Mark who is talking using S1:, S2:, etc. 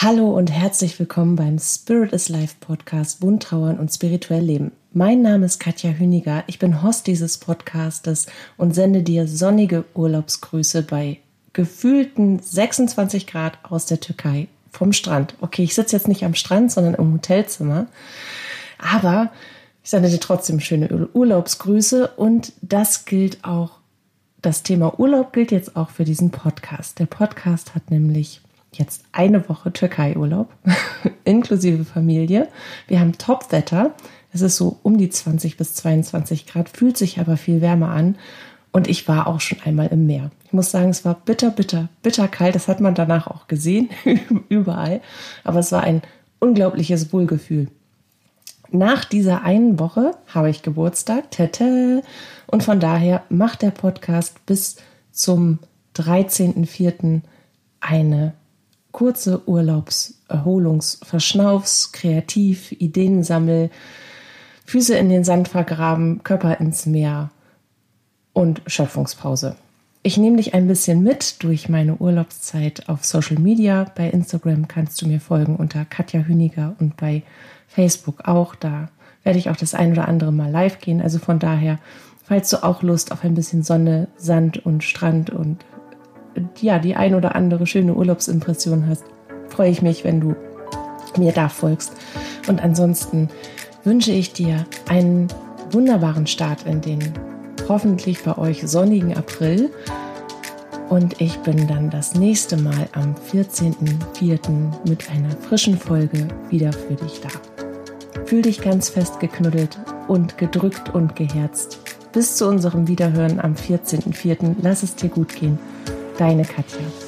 S1: Hallo und herzlich willkommen beim Spirit is Life Podcast Wundtrauern und spirituell Leben. Mein Name ist Katja Hüniger. Ich bin Host dieses Podcastes und sende dir sonnige Urlaubsgrüße bei gefühlten 26 Grad aus der Türkei vom Strand. Okay, ich sitze jetzt nicht am Strand, sondern im Hotelzimmer. Aber ich sende dir trotzdem schöne Urlaubsgrüße und das gilt auch, das Thema Urlaub gilt jetzt auch für diesen Podcast. Der Podcast hat nämlich jetzt eine Woche Türkei-Urlaub, inklusive Familie. Wir haben Top-Wetter. Es ist so um die 20 bis 22 Grad, fühlt sich aber viel wärmer an. Und ich war auch schon einmal im Meer. Ich muss sagen, es war bitter, bitter, bitter kalt. Das hat man danach auch gesehen, überall. Aber es war ein unglaubliches Wohlgefühl. Nach dieser einen Woche habe ich Geburtstag. Tete. Und von daher macht der Podcast bis zum 13.04. eine kurze Urlaubs-, Erholungs-, Verschnaufs-, Kreativ-, Ideensammel, Füße in den Sand vergraben, Körper ins Meer und Schöpfungspause. Ich nehme dich ein bisschen mit durch meine Urlaubszeit auf Social Media. Bei Instagram kannst du mir folgen unter Katja Hüniger und bei Facebook auch. Da werde ich auch das ein oder andere Mal live gehen. Also von daher, falls du auch Lust auf ein bisschen Sonne, Sand und Strand und ja, die ein oder andere schöne Urlaubsimpression hast, freue ich mich, wenn du mir da folgst. Und ansonsten wünsche ich dir einen wunderbaren Start in den hoffentlich bei euch sonnigen April. Und ich bin dann das nächste Mal am 14.04. mit einer frischen Folge wieder für dich da. Fühl dich ganz fest geknuddelt und gedrückt und geherzt. Bis zu unserem Wiederhören am 14.04. Lass es dir gut gehen. Deine Katja.